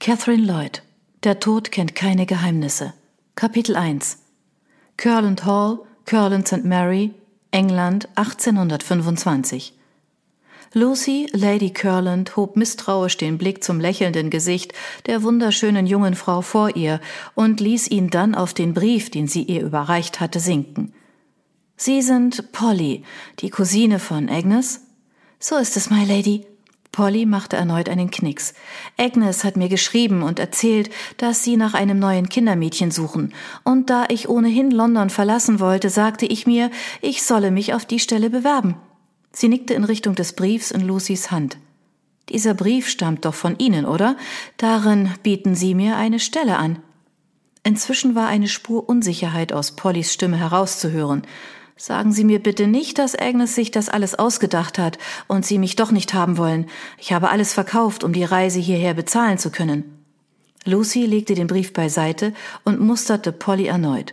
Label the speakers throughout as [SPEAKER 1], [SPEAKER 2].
[SPEAKER 1] Catherine Lloyd. Der Tod kennt keine Geheimnisse. Kapitel 1. Curland Hall, Curland St. Mary, England 1825. Lucy, Lady Curland, hob misstrauisch den Blick zum lächelnden Gesicht der wunderschönen jungen Frau vor ihr und ließ ihn dann auf den Brief, den sie ihr überreicht hatte, sinken. Sie sind Polly, die Cousine von Agnes? So ist es, my Lady. Polly machte erneut einen Knicks. Agnes hat mir geschrieben und erzählt, dass Sie nach einem neuen Kindermädchen suchen, und da ich ohnehin London verlassen wollte, sagte ich mir, ich solle mich auf die Stelle bewerben. Sie nickte in Richtung des Briefs in Lucys Hand. Dieser Brief stammt doch von Ihnen, oder? Darin bieten Sie mir eine Stelle an. Inzwischen war eine Spur Unsicherheit aus Pollys Stimme herauszuhören. Sagen Sie mir bitte nicht, dass Agnes sich das alles ausgedacht hat und Sie mich doch nicht haben wollen. Ich habe alles verkauft, um die Reise hierher bezahlen zu können. Lucy legte den Brief beiseite und musterte Polly erneut.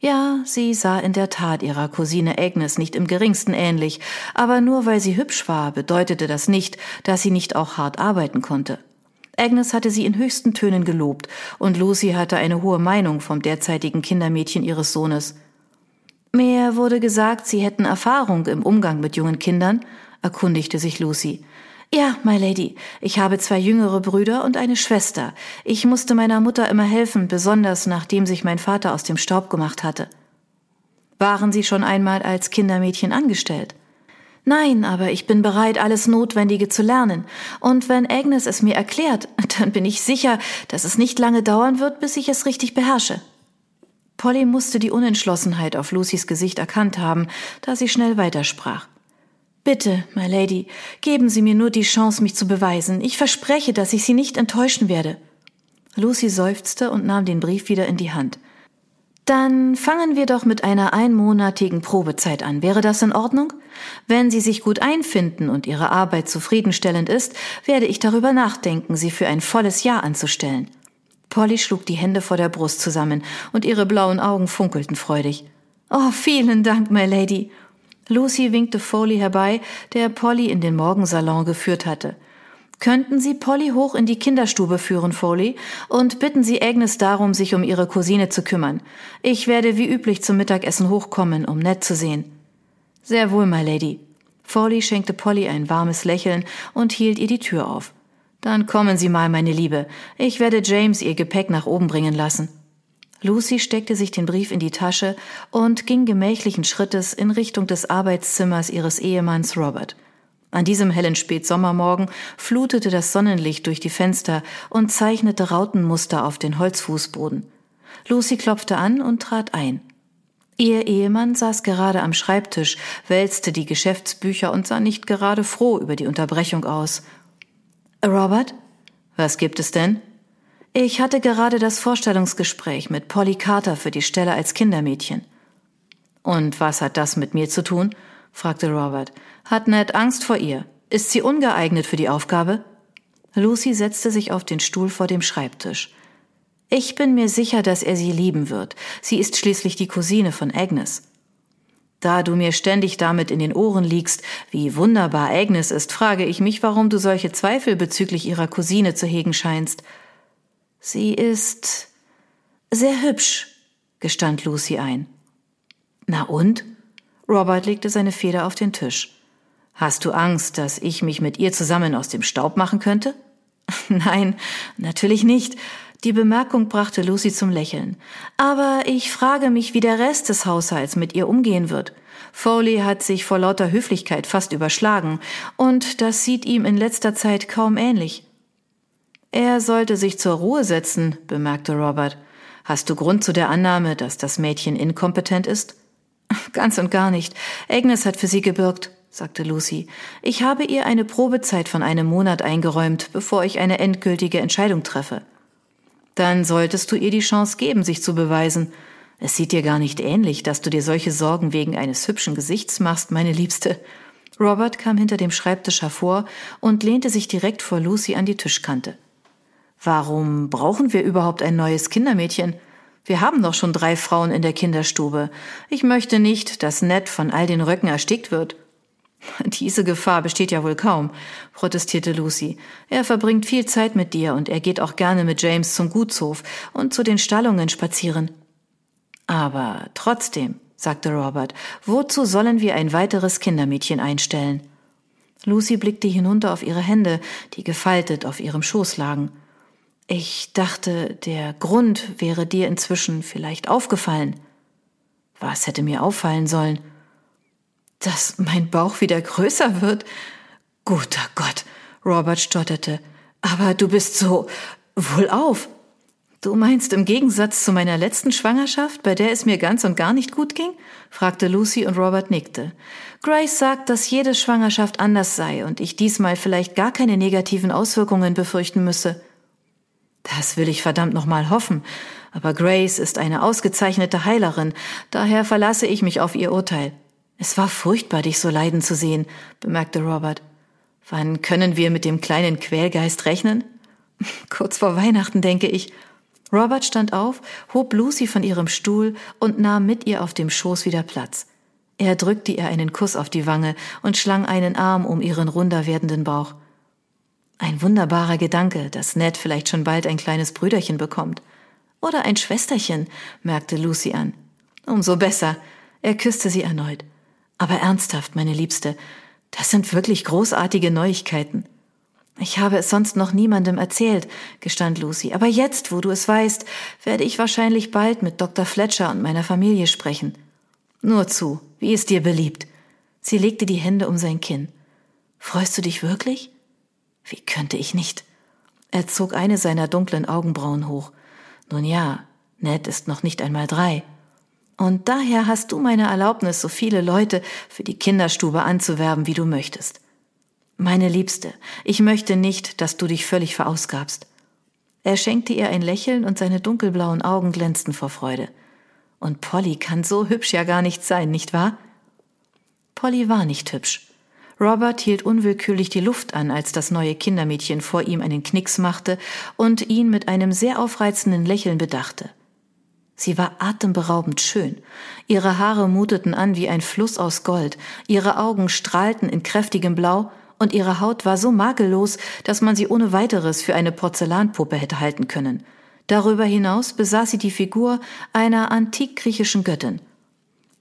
[SPEAKER 1] Ja, sie sah in der Tat ihrer Cousine Agnes nicht im geringsten ähnlich, aber nur weil sie hübsch war, bedeutete das nicht, dass sie nicht auch hart arbeiten konnte. Agnes hatte sie in höchsten Tönen gelobt, und Lucy hatte eine hohe Meinung vom derzeitigen Kindermädchen ihres Sohnes. Mir wurde gesagt, Sie hätten Erfahrung im Umgang mit jungen Kindern, erkundigte sich Lucy. Ja, my Lady, ich habe zwei jüngere Brüder und eine Schwester. Ich musste meiner Mutter immer helfen, besonders nachdem sich mein Vater aus dem Staub gemacht hatte. Waren Sie schon einmal als Kindermädchen angestellt? Nein, aber ich bin bereit, alles Notwendige zu lernen. Und wenn Agnes es mir erklärt, dann bin ich sicher, dass es nicht lange dauern wird, bis ich es richtig beherrsche. Polly musste die Unentschlossenheit auf Lucys Gesicht erkannt haben, da sie schnell weitersprach. Bitte, my Lady, geben Sie mir nur die Chance, mich zu beweisen. Ich verspreche, dass ich Sie nicht enttäuschen werde. Lucy seufzte und nahm den Brief wieder in die Hand. Dann fangen wir doch mit einer einmonatigen Probezeit an. Wäre das in Ordnung? Wenn Sie sich gut einfinden und Ihre Arbeit zufriedenstellend ist, werde ich darüber nachdenken, Sie für ein volles Jahr anzustellen. Polly schlug die Hände vor der Brust zusammen und ihre blauen Augen funkelten freudig. Oh, vielen Dank, my Lady. Lucy winkte Foley herbei, der Polly in den Morgensalon geführt hatte. Könnten Sie Polly hoch in die Kinderstube führen, Foley, und bitten Sie Agnes darum, sich um ihre Cousine zu kümmern. Ich werde wie üblich zum Mittagessen hochkommen, um nett zu sehen. Sehr wohl, my Lady. Foley schenkte Polly ein warmes Lächeln und hielt ihr die Tür auf. Dann kommen Sie mal, meine Liebe. Ich werde James Ihr Gepäck nach oben bringen lassen. Lucy steckte sich den Brief in die Tasche und ging gemächlichen Schrittes in Richtung des Arbeitszimmers ihres Ehemanns Robert. An diesem hellen Spätsommermorgen flutete das Sonnenlicht durch die Fenster und zeichnete Rautenmuster auf den Holzfußboden. Lucy klopfte an und trat ein. Ihr Ehemann saß gerade am Schreibtisch, wälzte die Geschäftsbücher und sah nicht gerade froh über die Unterbrechung aus. Robert? Was gibt es denn? Ich hatte gerade das Vorstellungsgespräch mit Polly Carter für die Stelle als Kindermädchen. Und was hat das mit mir zu tun? fragte Robert. Hat Ned Angst vor ihr? Ist sie ungeeignet für die Aufgabe? Lucy setzte sich auf den Stuhl vor dem Schreibtisch. Ich bin mir sicher, dass er sie lieben wird. Sie ist schließlich die Cousine von Agnes. Da du mir ständig damit in den Ohren liegst, wie wunderbar Agnes ist, frage ich mich, warum du solche Zweifel bezüglich ihrer Cousine zu hegen scheinst. Sie ist sehr hübsch, gestand Lucy ein. Na und? Robert legte seine Feder auf den Tisch. Hast du Angst, dass ich mich mit ihr zusammen aus dem Staub machen könnte? Nein, natürlich nicht. Die Bemerkung brachte Lucy zum Lächeln. Aber ich frage mich, wie der Rest des Haushalts mit ihr umgehen wird. Foley hat sich vor lauter Höflichkeit fast überschlagen, und das sieht ihm in letzter Zeit kaum ähnlich. Er sollte sich zur Ruhe setzen, bemerkte Robert. Hast du Grund zu der Annahme, dass das Mädchen inkompetent ist? Ganz und gar nicht. Agnes hat für sie gebürgt, sagte Lucy. Ich habe ihr eine Probezeit von einem Monat eingeräumt, bevor ich eine endgültige Entscheidung treffe. Dann solltest du ihr die Chance geben, sich zu beweisen. Es sieht dir gar nicht ähnlich, dass du dir solche Sorgen wegen eines hübschen Gesichts machst, meine Liebste. Robert kam hinter dem Schreibtisch hervor und lehnte sich direkt vor Lucy an die Tischkante. Warum brauchen wir überhaupt ein neues Kindermädchen? Wir haben doch schon drei Frauen in der Kinderstube. Ich möchte nicht, dass Ned von all den Röcken erstickt wird. Diese Gefahr besteht ja wohl kaum, protestierte Lucy. Er verbringt viel Zeit mit dir und er geht auch gerne mit James zum Gutshof und zu den Stallungen spazieren. Aber trotzdem, sagte Robert, wozu sollen wir ein weiteres Kindermädchen einstellen? Lucy blickte hinunter auf ihre Hände, die gefaltet auf ihrem Schoß lagen. Ich dachte, der Grund wäre dir inzwischen vielleicht aufgefallen. Was hätte mir auffallen sollen? Dass mein Bauch wieder größer wird? Guter Gott, Robert stotterte. Aber du bist so wohlauf. Du meinst im Gegensatz zu meiner letzten Schwangerschaft, bei der es mir ganz und gar nicht gut ging? fragte Lucy und Robert nickte. Grace sagt, dass jede Schwangerschaft anders sei und ich diesmal vielleicht gar keine negativen Auswirkungen befürchten müsse. Das will ich verdammt nochmal hoffen. Aber Grace ist eine ausgezeichnete Heilerin, daher verlasse ich mich auf ihr Urteil. Es war furchtbar, dich so leiden zu sehen, bemerkte Robert. Wann können wir mit dem kleinen Quälgeist rechnen? Kurz vor Weihnachten, denke ich. Robert stand auf, hob Lucy von ihrem Stuhl und nahm mit ihr auf dem Schoß wieder Platz. Er drückte ihr einen Kuss auf die Wange und schlang einen Arm um ihren runder werdenden Bauch. Ein wunderbarer Gedanke, dass Ned vielleicht schon bald ein kleines Brüderchen bekommt. Oder ein Schwesterchen, merkte Lucy an. Umso besser. Er küsste sie erneut. Aber ernsthaft, meine Liebste, das sind wirklich großartige Neuigkeiten. Ich habe es sonst noch niemandem erzählt, gestand Lucy, aber jetzt, wo du es weißt, werde ich wahrscheinlich bald mit Dr. Fletcher und meiner Familie sprechen. Nur zu, wie es dir beliebt. Sie legte die Hände um sein Kinn. Freust du dich wirklich? Wie könnte ich nicht? Er zog eine seiner dunklen Augenbrauen hoch. Nun ja, Ned ist noch nicht einmal drei. Und daher hast du meine Erlaubnis, so viele Leute für die Kinderstube anzuwerben, wie du möchtest. Meine Liebste, ich möchte nicht, dass du dich völlig verausgabst. Er schenkte ihr ein Lächeln und seine dunkelblauen Augen glänzten vor Freude. Und Polly kann so hübsch ja gar nicht sein, nicht wahr? Polly war nicht hübsch. Robert hielt unwillkürlich die Luft an, als das neue Kindermädchen vor ihm einen Knicks machte und ihn mit einem sehr aufreizenden Lächeln bedachte. Sie war atemberaubend schön. Ihre Haare muteten an wie ein Fluss aus Gold, ihre Augen strahlten in kräftigem Blau und ihre Haut war so makellos, dass man sie ohne weiteres für eine Porzellanpuppe hätte halten können. Darüber hinaus besaß sie die Figur einer antikgriechischen Göttin.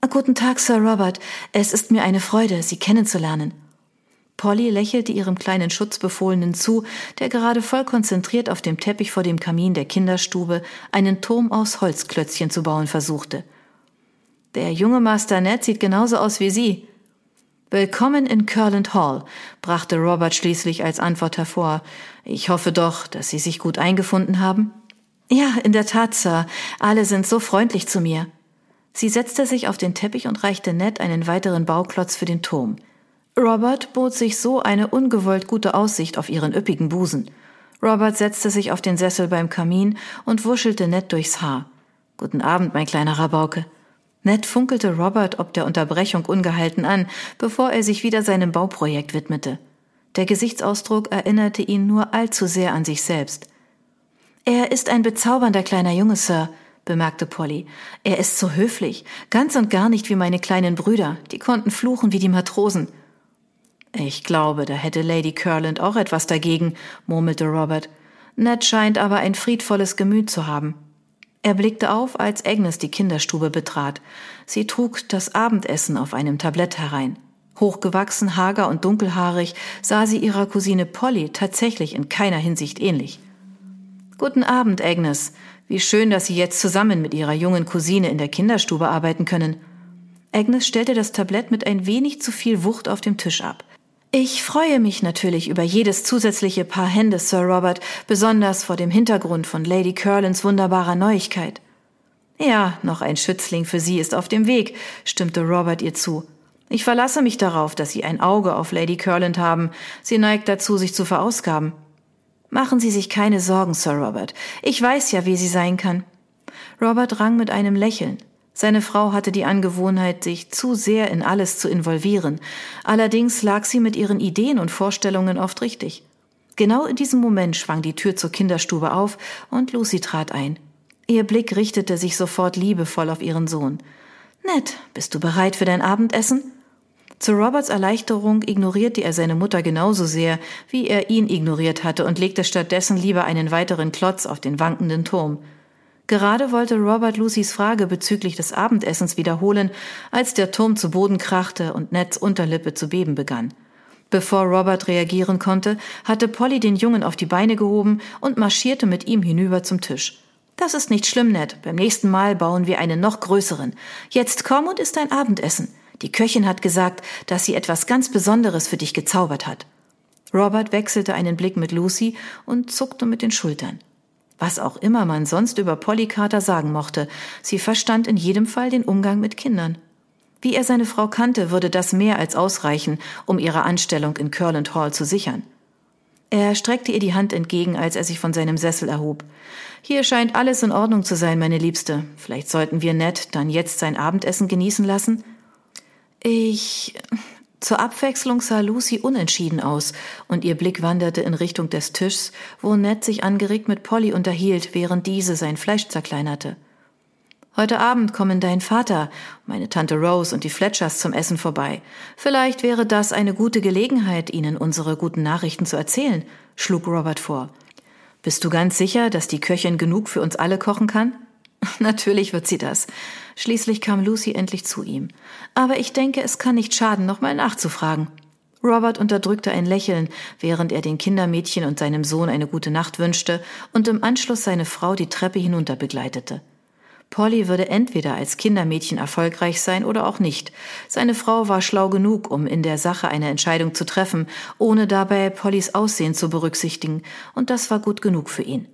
[SPEAKER 1] Guten Tag, Sir Robert. Es ist mir eine Freude, Sie kennenzulernen. Polly lächelte ihrem kleinen Schutzbefohlenen zu, der gerade voll konzentriert auf dem Teppich vor dem Kamin der Kinderstube einen Turm aus Holzklötzchen zu bauen versuchte. Der junge Master Ned sieht genauso aus wie Sie. Willkommen in Curland Hall, brachte Robert schließlich als Antwort hervor. Ich hoffe doch, dass Sie sich gut eingefunden haben. Ja, in der Tat, Sir. Alle sind so freundlich zu mir. Sie setzte sich auf den Teppich und reichte Ned einen weiteren Bauklotz für den Turm. Robert bot sich so eine ungewollt gute Aussicht auf ihren üppigen Busen. Robert setzte sich auf den Sessel beim Kamin und wuschelte Ned durchs Haar. Guten Abend, mein kleiner Rabauke. Ned funkelte Robert ob der Unterbrechung ungehalten an, bevor er sich wieder seinem Bauprojekt widmete. Der Gesichtsausdruck erinnerte ihn nur allzu sehr an sich selbst. Er ist ein bezaubernder kleiner Junge, Sir, bemerkte Polly. Er ist so höflich, ganz und gar nicht wie meine kleinen Brüder, die konnten fluchen wie die Matrosen. Ich glaube, da hätte Lady Curland auch etwas dagegen, murmelte Robert. Ned scheint aber ein friedvolles Gemüt zu haben. Er blickte auf, als Agnes die Kinderstube betrat. Sie trug das Abendessen auf einem Tablett herein. Hochgewachsen, hager und dunkelhaarig sah sie ihrer Cousine Polly tatsächlich in keiner Hinsicht ähnlich. Guten Abend, Agnes. Wie schön, dass Sie jetzt zusammen mit Ihrer jungen Cousine in der Kinderstube arbeiten können. Agnes stellte das Tablett mit ein wenig zu viel Wucht auf dem Tisch ab. Ich freue mich natürlich über jedes zusätzliche Paar Hände, Sir Robert, besonders vor dem Hintergrund von Lady Curlins wunderbarer Neuigkeit. Ja, noch ein Schützling für Sie ist auf dem Weg, stimmte Robert ihr zu. Ich verlasse mich darauf, dass Sie ein Auge auf Lady Curland haben. Sie neigt dazu, sich zu verausgaben. Machen Sie sich keine Sorgen, Sir Robert. Ich weiß ja, wie sie sein kann. Robert rang mit einem Lächeln. Seine Frau hatte die Angewohnheit, sich zu sehr in alles zu involvieren. Allerdings lag sie mit ihren Ideen und Vorstellungen oft richtig. Genau in diesem Moment schwang die Tür zur Kinderstube auf und Lucy trat ein. Ihr Blick richtete sich sofort liebevoll auf ihren Sohn. Nett, bist du bereit für dein Abendessen? Zu Roberts Erleichterung ignorierte er seine Mutter genauso sehr, wie er ihn ignoriert hatte und legte stattdessen lieber einen weiteren Klotz auf den wankenden Turm. Gerade wollte Robert Lucys Frage bezüglich des Abendessens wiederholen, als der Turm zu Boden krachte und Neds Unterlippe zu beben begann. Bevor Robert reagieren konnte, hatte Polly den Jungen auf die Beine gehoben und marschierte mit ihm hinüber zum Tisch. Das ist nicht schlimm, Ned. Beim nächsten Mal bauen wir einen noch größeren. Jetzt komm und isst dein Abendessen. Die Köchin hat gesagt, dass sie etwas ganz Besonderes für dich gezaubert hat. Robert wechselte einen Blick mit Lucy und zuckte mit den Schultern. Was auch immer man sonst über Polly Carter sagen mochte, sie verstand in jedem Fall den Umgang mit Kindern. Wie er seine Frau kannte, würde das mehr als ausreichen, um ihre Anstellung in Curland Hall zu sichern. Er streckte ihr die Hand entgegen, als er sich von seinem Sessel erhob. Hier scheint alles in Ordnung zu sein, meine Liebste. Vielleicht sollten wir Ned dann jetzt sein Abendessen genießen lassen? Ich zur Abwechslung sah Lucy unentschieden aus, und ihr Blick wanderte in Richtung des Tischs, wo Ned sich angeregt mit Polly unterhielt, während diese sein Fleisch zerkleinerte. Heute Abend kommen dein Vater, meine Tante Rose und die Fletchers zum Essen vorbei. Vielleicht wäre das eine gute Gelegenheit, ihnen unsere guten Nachrichten zu erzählen, schlug Robert vor. Bist du ganz sicher, dass die Köchin genug für uns alle kochen kann? Natürlich wird sie das. Schließlich kam Lucy endlich zu ihm. Aber ich denke, es kann nicht schaden, nochmal nachzufragen. Robert unterdrückte ein Lächeln, während er den Kindermädchen und seinem Sohn eine gute Nacht wünschte und im Anschluss seine Frau die Treppe hinunter begleitete. Polly würde entweder als Kindermädchen erfolgreich sein oder auch nicht. Seine Frau war schlau genug, um in der Sache eine Entscheidung zu treffen, ohne dabei Pollys Aussehen zu berücksichtigen, und das war gut genug für ihn.